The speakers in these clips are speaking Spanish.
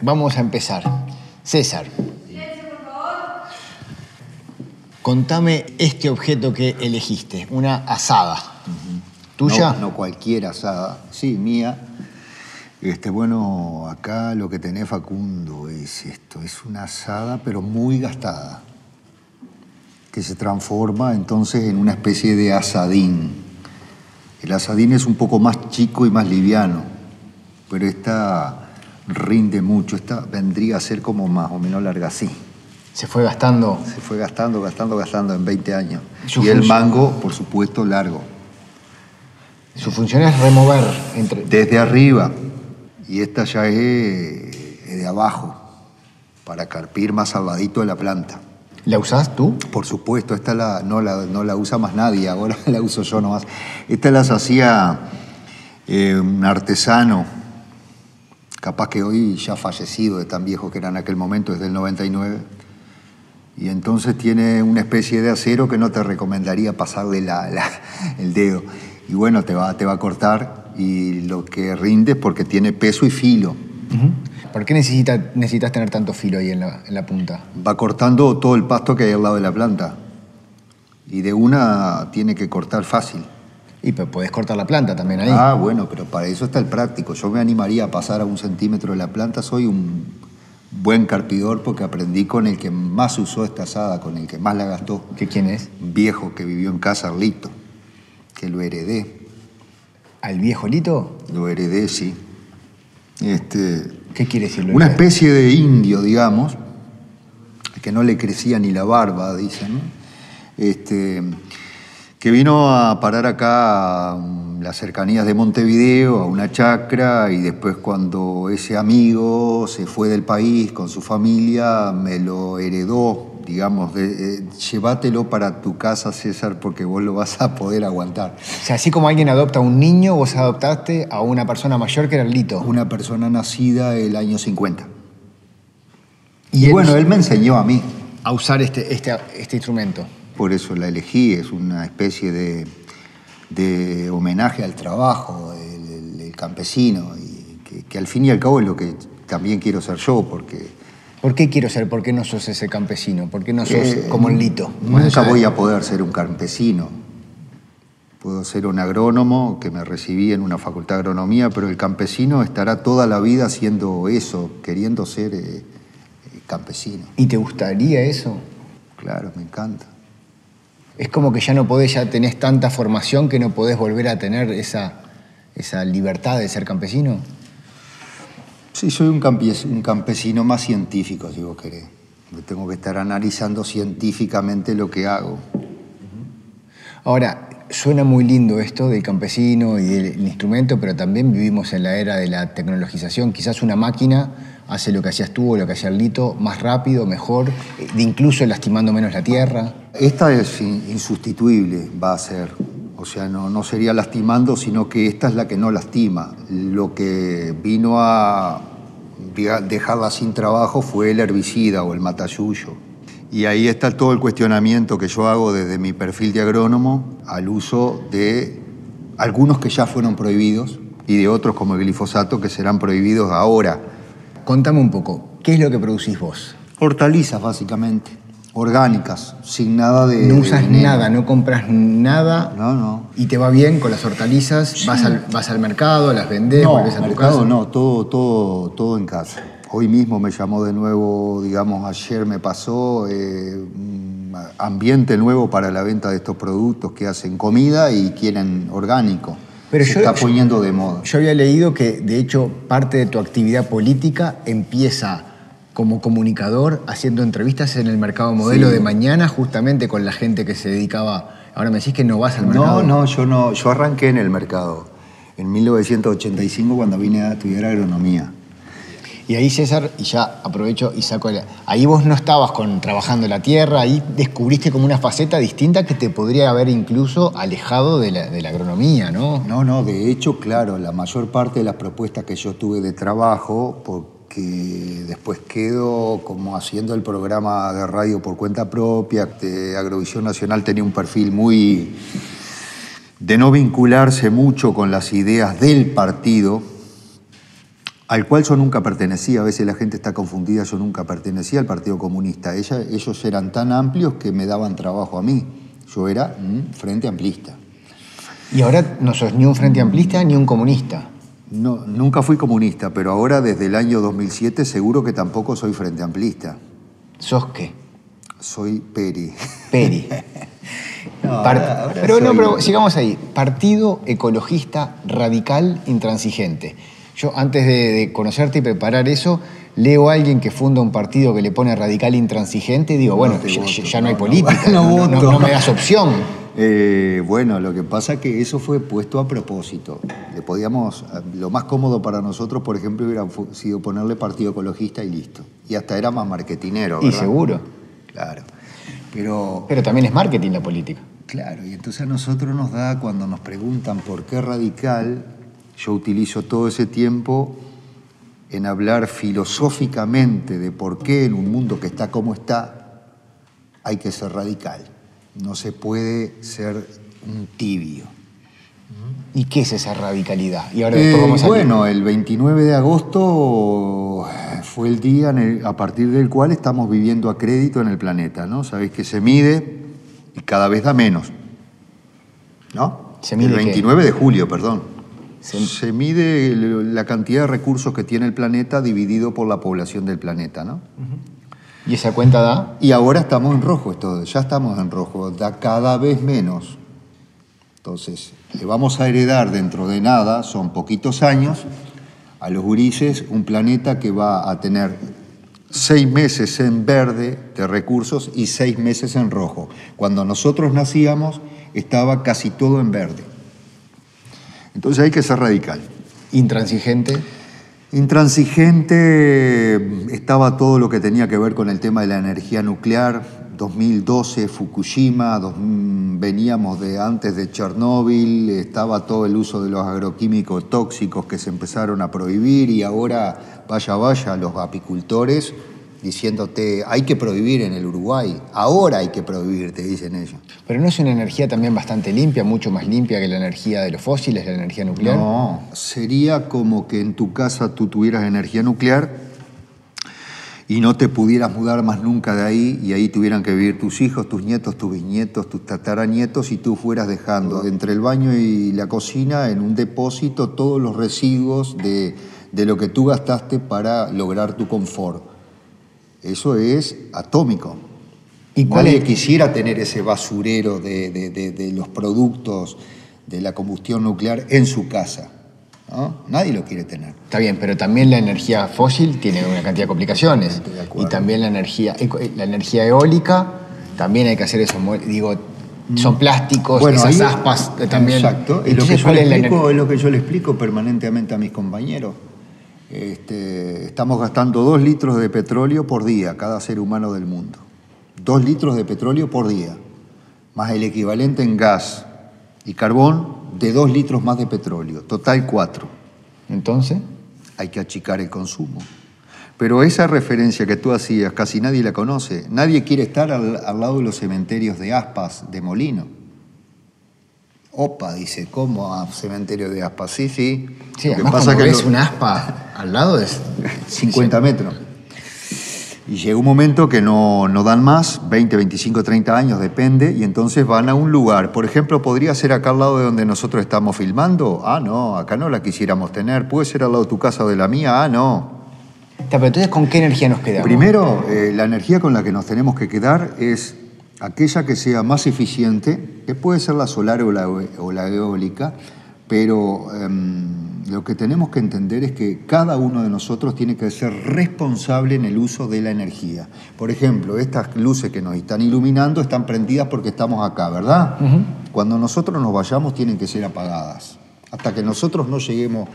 Vamos a empezar. César. Contame este objeto que elegiste, una asada. ¿Tuya? No, no cualquier asada. Sí, mía. Este, bueno, acá lo que tenés Facundo es esto, es una asada pero muy gastada, que se transforma entonces en una especie de asadín. El asadín es un poco más chico y más liviano, pero esta rinde mucho, esta vendría a ser como más o menos larga así. Se fue gastando. Se fue gastando, gastando, gastando en 20 años. Su Y el mango, por supuesto, largo. Su función es remover entre. Desde arriba. Y esta ya es de abajo, para carpir más salvadito de la planta. ¿La usás tú? Por supuesto, esta la, no, la, no la usa más nadie, ahora la uso yo nomás. Esta las hacía eh, un artesano, capaz que hoy ya fallecido, de tan viejo que era en aquel momento, desde el 99. Y entonces tiene una especie de acero que no te recomendaría pasarle la- la- el dedo. Y bueno, te va, te va a cortar y lo que rinde es porque tiene peso y filo. ¿Por qué necesita, necesitas tener tanto filo ahí en la, en la punta? Va cortando todo el pasto que hay al lado de la planta. Y de una tiene que cortar fácil. Y podés cortar la planta también ahí. Ah, bueno, pero para eso está el práctico. Yo me animaría a pasar a un centímetro de la planta. Soy un buen carpidor porque aprendí con el que más usó esta asada, con el que más la gastó. ¿Qué quién es? Un viejo que vivió en casa, Arlito, que lo heredé. ¿Al viejo Lito? Lo heredé, sí. Este, ¿Qué quiere decir? una especie de indio, digamos, que no le crecía ni la barba, dicen, este, que vino a parar acá a las cercanías de Montevideo, a una chacra, y después cuando ese amigo se fue del país con su familia, me lo heredó, digamos, de, eh, llévatelo para tu casa, César, porque vos lo vas a poder aguantar. O sea, así como alguien adopta a un niño, vos adoptaste a una persona mayor que era el Lito. Una persona nacida el año 50. Y Y, él- bueno, él me enseñó a mí. A usar este, este, este instrumento. Por eso la elegí, es una especie de, de homenaje al trabajo del campesino, y que, que al fin y al cabo es lo que también quiero ser yo, porque ¿Por qué quiero ser? ¿Por qué no sos ese campesino? ¿Por qué no sos eh, como el Lito? Nunca voy a poder ser un campesino. Puedo ser un agrónomo, que me recibí en una facultad de agronomía, pero el campesino estará toda la vida haciendo eso, queriendo ser eh, campesino. ¿Y te gustaría eso? Claro, me encanta. Es como que ya no podés, ya tenés tanta formación que no podés volver a tener esa, esa libertad de ser campesino. Sí, soy un, campesino más científico, si vos querés. Yo Tengo que estar analizando científicamente lo que hago. Ahora, suena muy lindo esto del campesino y del instrumento, pero también vivimos en la era de la tecnologización. Quizás una máquina hace lo que hacías tú o lo que hacía Lito más rápido, mejor, incluso lastimando menos la tierra. Esta es in- insustituible, va a ser. O sea, no, no sería lastimando, sino que esta es la que no lastima. Lo que vino a dejarla sin trabajo fue el herbicida o el matayuyo. Y ahí está todo el cuestionamiento que yo hago desde mi perfil de agrónomo al uso de algunos que ya fueron prohibidos y de otros como el glifosato que serán prohibidos ahora. Contame un poco, ¿qué es lo que producís vos? Hortalizas, básicamente, orgánicas, sin nada de. No usas nada, no compras nada No, no. y te va bien con las hortalizas, vas, al, vas al mercado, las vendés, No, a tu mercado casa. no, todo, todo, todo en casa. Hoy mismo me llamó de nuevo, digamos, ayer me pasó eh, ambiente nuevo para la venta de estos productos que hacen comida y quieren orgánico. Pero Se yo- está poniendo de moda. Yo había leído que, de hecho, parte de tu actividad política empieza como comunicador haciendo entrevistas en el mercado modelo Sí. de mañana, justamente con la gente que se dedicaba. Ahora me decís que no vas al No, mercado. no, yo no, yo arranqué en el mercado en 1985 cuando vine a estudiar agronomía. Y ahí, César, y ya aprovecho y saco. la- Ahí vos no estabas con, trabajando la tierra, ahí descubriste como una faceta distinta que te podría haber incluso alejado de la, de la agronomía, ¿no? No, no, de hecho, claro, la mayor parte de las propuestas que yo tuve de trabajo, porque después quedo como haciendo el programa de radio por cuenta propia, Agrovisión Nacional tenía un perfil muy de no vincularse mucho con las ideas del partido, al cual yo nunca pertenecía, a veces la gente está confundida, yo nunca pertenecía al Partido Comunista. Ellos eran tan amplios que me daban trabajo a mí. Yo era un frente amplista. Y ahora no sos ni un frente amplista ni un comunista. No, nunca fui comunista, pero ahora desde el año 2007 seguro que tampoco soy frente amplista. ¿Sos qué? Soy Peri. Peri. No, Par- ahora- ahora pero no, pero sigamos ahí. Partido Ecologista Radical Intransigente. Yo antes de, de conocerte y preparar eso, leo a alguien que funda un partido que le pone radical intransigente y digo, bueno, ya, no hay política, no no me das opción. Eh, bueno, lo que pasa es que eso fue puesto a propósito. Le podíamos, lo más cómodo para nosotros, por ejemplo, hubiera sido ponerle Partido Ecologista y listo. Y hasta era más marketinero. Y seguro. Claro. Pero, Pero también es marketing la política. claro, y entonces a nosotros nos da, cuando nos preguntan por qué radical, yo utilizo todo ese tiempo en hablar filosóficamente de por qué en un mundo que está como está, hay que ser radical. No se puede ser un tibio. ¿Y qué es esa radicalidad? Y ahora Eh, vamos a bueno, el 29 de agosto fue el día en el- a partir del cual estamos viviendo a crédito en el planeta, ¿no? Sabéis que se mide y cada vez da menos, ¿no? ¿Se mide el qué? 29 de julio, perdón. Se- Se, mide la cantidad de recursos que tiene el planeta dividido por la población del planeta, ¿no? ¿Y esa cuenta da? Y ahora estamos en rojo, esto, ya estamos en rojo, da cada vez menos. Entonces, le vamos a heredar dentro de nada, son poquitos años, a los gurises un planeta que va a tener seis meses en verde de recursos y seis meses en rojo. Cuando nosotros nacíamos estaba casi todo en verde. Entonces hay que ser radical. Intransigente. Intransigente estaba todo lo que tenía que ver con el tema de la energía nuclear. 2012 Fukushima, mm, veníamos de antes de Chernóbil, estaba todo el uso de los agroquímicos tóxicos que se empezaron a prohibir y ahora vaya vaya los apicultores diciéndote hay que prohibir en el Uruguay, ahora hay que prohibir, te dicen ellos. Pero no es una energía también bastante limpia, mucho más limpia que la energía de los fósiles, la energía nuclear. No, sería como que en tu casa tú tuvieras energía nuclear y no te pudieras mudar más nunca de ahí y ahí tuvieran que vivir tus hijos, tus nietos, tus bisnietos, tus tataranietos y tú fueras dejando entre el baño y la cocina en un depósito todos los residuos de, de lo que tú gastaste para lograr tu confort. Eso es atómico. ¿Y cuál Nadie es- quisiera tener ese basurero de, de- de- de los productos de la combustión nuclear en su casa. ¿no? Nadie lo quiere tener. Está bien, pero también la energía fósil tiene una cantidad de complicaciones. Y también la energía, eco- la energía eólica, también hay que hacer eso. Digo, son plásticos, esas ahí- aspas eh, también. Exacto. Es lo, que yo ¿cuál le explico, es lo que yo le explico permanentemente a mis compañeros. Este, estamos gastando dos litros de petróleo por día, cada ser humano del mundo. Dos litros de petróleo por día, más el equivalente en gas y carbón de dos litros más de petróleo. Total cuatro. Entonces, hay que achicar el consumo. Pero esa referencia que tú hacías casi nadie la conoce. Nadie quiere estar al, al lado de los cementerios de Aspas, de Molino. Opa, dice, ¿cómo a cementerio de Aspas? Sí, sí. sí, Lo que pasa que ves lo- una aspa al lado es... 50 metros. Y llega un momento que no, no dan más, 20, 25, 30 años, depende, y entonces van a un lugar. Por ejemplo, ¿podría ser acá al lado de donde nosotros estamos filmando? Ah, no, acá no la quisiéramos tener. ¿Puede ser al lado de tu casa o de la mía? Ah, no. Pero entonces, ¿con qué energía nos quedamos? Primero, eh, la energía con la que nos tenemos que quedar es aquella que sea más eficiente, que puede ser la solar o la, o la eólica, pero em, lo que tenemos que entender es que cada uno de nosotros tiene que ser responsable en el uso de la energía. Por ejemplo, estas luces que nos están iluminando están prendidas porque estamos acá, ¿verdad? Cuando nosotros nos vayamos tienen que ser apagadas. Hasta que nosotros no lleguemos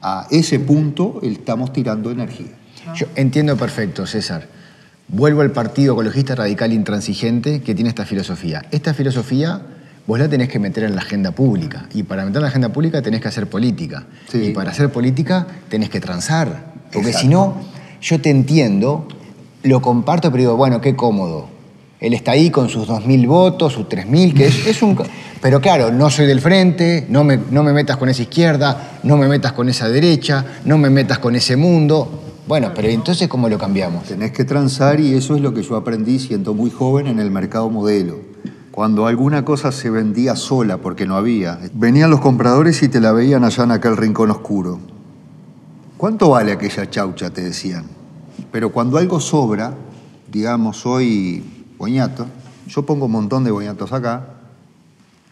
a ese punto, estamos tirando energía. Yo entiendo perfecto, César. Vuelvo al Partido Ecologista Radical Intransigente que tiene esta filosofía. Esta filosofía vos la tenés que meter en la agenda pública. Y para meter en la agenda pública tenés que hacer política. Sí. Y para hacer política tenés que transar. Porque si no, yo te entiendo, lo comparto, pero digo, bueno, qué cómodo. Él está ahí con sus 2.000 votos, sus 3.000, que es, es un... Pero claro, no soy del frente, no me, no me metas con esa izquierda, no me metas con esa derecha, no me metas con ese mundo. Bueno, pero entonces, ¿cómo lo cambiamos? Tenés que transar y eso es lo que yo aprendí siendo muy joven en el mercado modelo. Cuando alguna cosa se vendía sola porque no había, venían los compradores y te la veían allá en aquel rincón oscuro. ¿Cuánto vale aquella chaucha? Te decían. Pero cuando algo sobra, digamos, soy boñato, yo pongo un montón de boñatos acá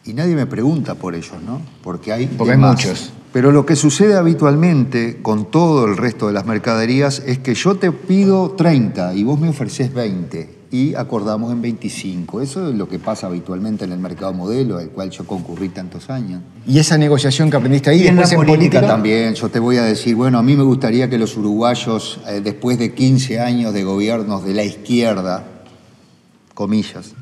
y nadie me pregunta por ellos, ¿no? Porque hay, Porque hay muchos. Pero lo que sucede habitualmente con todo el resto de las mercaderías es que yo te pido 30 y vos me ofreces 20 y acordamos en 25. Eso es lo que pasa habitualmente en el mercado modelo, al cual yo concurrí tantos años. Y esa negociación que aprendiste ahí, Y en la política, también, yo te voy a decir, bueno, a mí me gustaría que los uruguayos, eh, después de 15 años de gobiernos de la izquierda, comillas,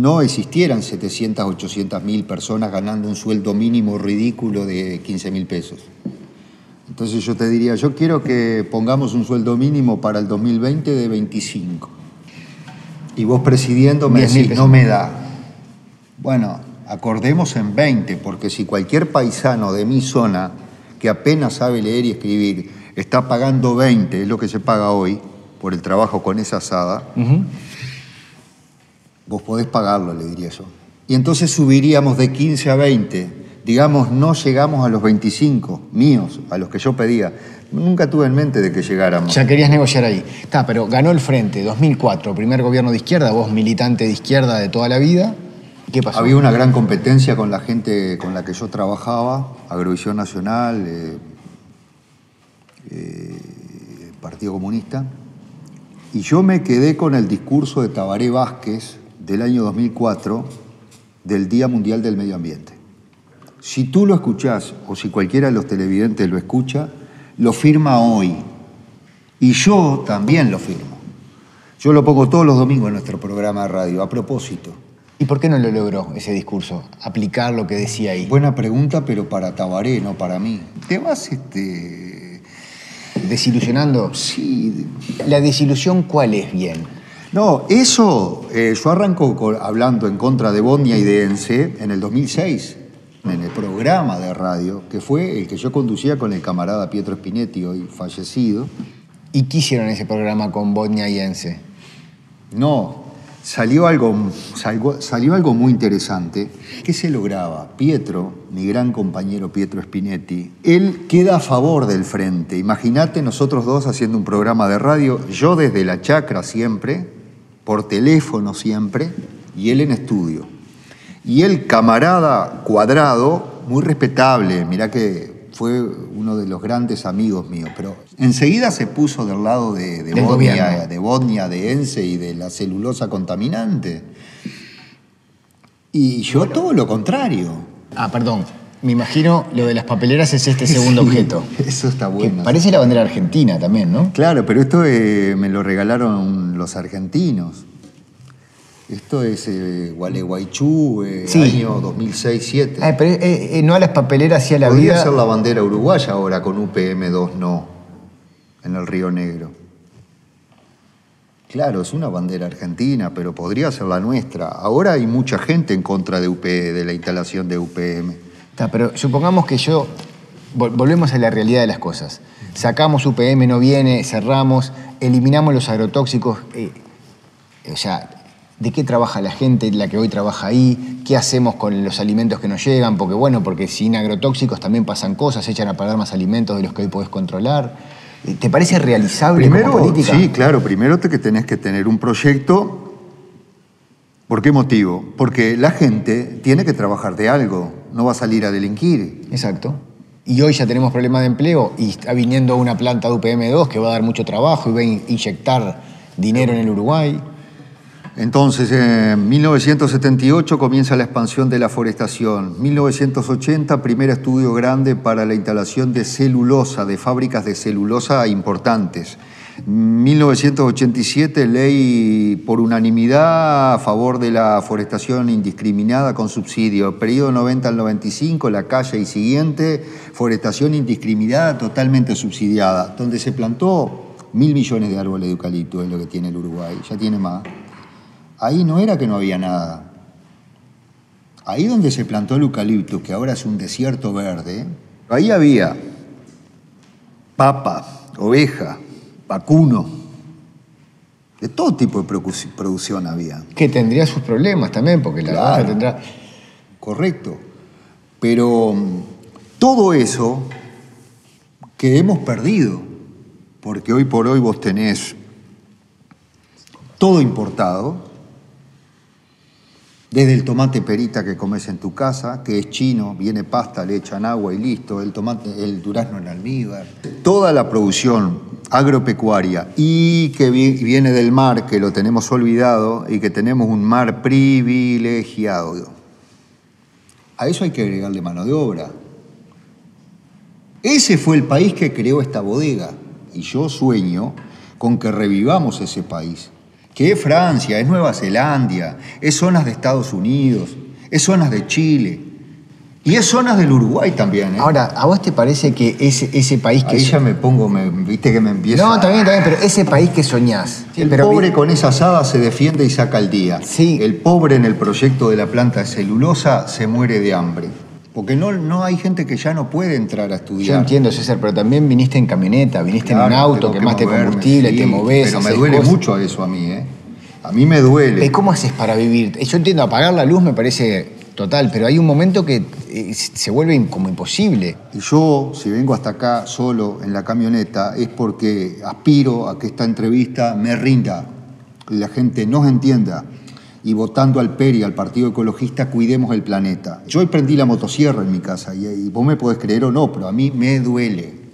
no existieran 700, 800 mil personas ganando un sueldo mínimo ridículo de 15 mil pesos. Entonces yo te diría, yo quiero que pongamos un sueldo mínimo para el 2020 de 25. Y vos presidiendo me 10.000 decís, no me da. Bueno, acordemos en 20, porque si cualquier paisano de mi zona que apenas sabe leer y escribir está pagando 20, es lo que se paga hoy por el trabajo con esa asada. Vos podés pagarlo, le diría yo. Y entonces subiríamos de 15 a 20. Digamos, no llegamos a los 25 míos, a los que yo pedía. Nunca tuve en mente de que llegáramos. Ya querías negociar ahí. Está, pero ganó el frente, 2004, primer gobierno de izquierda, vos militante de izquierda de toda la vida. ¿Qué pasó? Había una gran competencia con la gente con la que yo trabajaba, Agrovisión Nacional, eh, eh, Partido Comunista, y yo me quedé con el discurso de Tabaré Vázquez del año 2004 del Día Mundial del Medio Ambiente. Si tú lo escuchás o si cualquiera de los televidentes lo escucha, lo firma hoy. Y yo también lo firmo. Yo lo pongo todos los domingos en nuestro programa de radio, a propósito. ¿Y por qué no lo logró ese discurso? Aplicar lo que decía ahí. Buena pregunta, pero para Tabaré, no para mí. Te vas, este. Desilusionando. Sí. ¿La desilusión cuál es bien? No, eso, eh, yo arranco con- hablando en contra de Bosnia y de ENSE en el 2006, en el programa de radio, que fue el que yo conducía con el camarada Pietro Spinetti, hoy fallecido. ¿Y qué hicieron ese programa con Bosnia y Ense? No, salió algo, salió, salió algo muy interesante. ¿Qué se lograba? Pietro, mi gran compañero Pietro Spinetti, él queda a favor del frente. Imagínate nosotros dos haciendo un programa de radio, yo desde la chacra siempre, por teléfono siempre, y él en estudio. Y el camarada cuadrado, muy respetable, mirá que fue uno de los grandes amigos míos, pero enseguida se puso del lado de, de Bosnia, de Bosnia, de Ense y de la celulosa contaminante. Y yo todo lo contrario. Ah, perdón. Me imagino lo de las papeleras es este segundo Sí, objeto. Eso está Que bueno. parece la bandera argentina también, ¿no? Claro, pero esto eh, me lo regalaron los argentinos. Esto es eh, Gualeguaychú, eh, Sí. año 2006-2007. Ah, pero eh, eh, no a las papeleras, sí a la Podría vida. ser la bandera uruguaya ahora con UPM2 no, en el Río Negro. Claro, es una bandera argentina, pero podría ser la nuestra. Ahora hay mucha gente en contra de, UP, de la instalación de UPM. Pero supongamos que yo. vol- Volvemos a la realidad de las cosas. Sacamos UPM, no viene, cerramos, eliminamos los agrotóxicos. eh, o sea, ¿de qué trabaja la gente, la que hoy trabaja ahí? ¿Qué hacemos con los alimentos que nos llegan? Porque, bueno, porque sin agrotóxicos también pasan cosas, echan a pagar más alimentos de los que hoy podés controlar. Eh, ¿Te parece realizable Primero, como política? sí, claro, primero te que tenés que tener un proyecto. ¿Por qué motivo? Porque la gente tiene que trabajar de algo, no va a salir a delinquir. Exacto. Y hoy ya tenemos problemas de empleo y está viniendo una planta de UPM2 que va a dar mucho trabajo y va a in- inyectar dinero en el Uruguay. Entonces, en 1978 comienza la expansión de la forestación. 1980, primer estudio grande para la instalación de celulosa, de fábricas de celulosa importantes. 1987, ley por unanimidad a favor de la forestación indiscriminada con subsidio. Periodo 90 al 95, la calle y siguiente, forestación indiscriminada totalmente subsidiada, donde se plantó mil millones de árboles de eucalipto, es lo que tiene el Uruguay, ya tiene más. Ahí no era que no había nada. Ahí donde se plantó el eucalipto, que ahora es un desierto verde, ahí había papa, oveja, vacuno, de todo tipo de producción había. Que tendría sus problemas también, porque la Claro. tendrá... Correcto. Pero mm, todo eso que hemos perdido, porque hoy por hoy vos tenés todo importado, desde el tomate perita que comes en tu casa, que es chino, viene pasta, le echan agua y listo, el tomate, el durazno en almíbar, toda la producción agropecuaria y que vi- viene del mar, que lo tenemos olvidado y que tenemos un mar privilegiado. A eso hay que agregarle mano de obra. Ese fue el país que creó esta bodega. Y yo sueño con que revivamos ese país. Que es Francia, es Nueva Zelanda, es zonas de Estados Unidos, es zonas de Chile. Y es zonas del Uruguay también. ¿eh? Ahora, ¿a vos te parece que ese, ese país que... Ahí ya me pongo, me- viste que me empieza. No, está bien, pero ese país que soñás... El pero pobre con esa asada se defiende y saca el día. Sí. El pobre en el proyecto de la planta de celulosa se muere de hambre. Porque no, no hay gente que ya no puede entrar a estudiar. Yo entiendo, César, pero también viniste en camioneta, viniste en un auto, que quemaste moverme, combustible, sí, te movés. Pero me duele cosas. mucho a eso a mí, ¿eh? A mí me duele. ¿Y ¿Cómo haces para vivir? Yo entiendo, apagar la luz me parece total, pero hay un momento que eh, se vuelve como imposible. Y yo, si vengo hasta acá solo en la camioneta, es porque aspiro a que esta entrevista me rinda, que la gente nos entienda y votando al PERI, al Partido Ecologista, cuidemos el planeta. Yo hoy prendí la motosierra en mi casa y, y vos me podés creer o no, pero a mí me duele.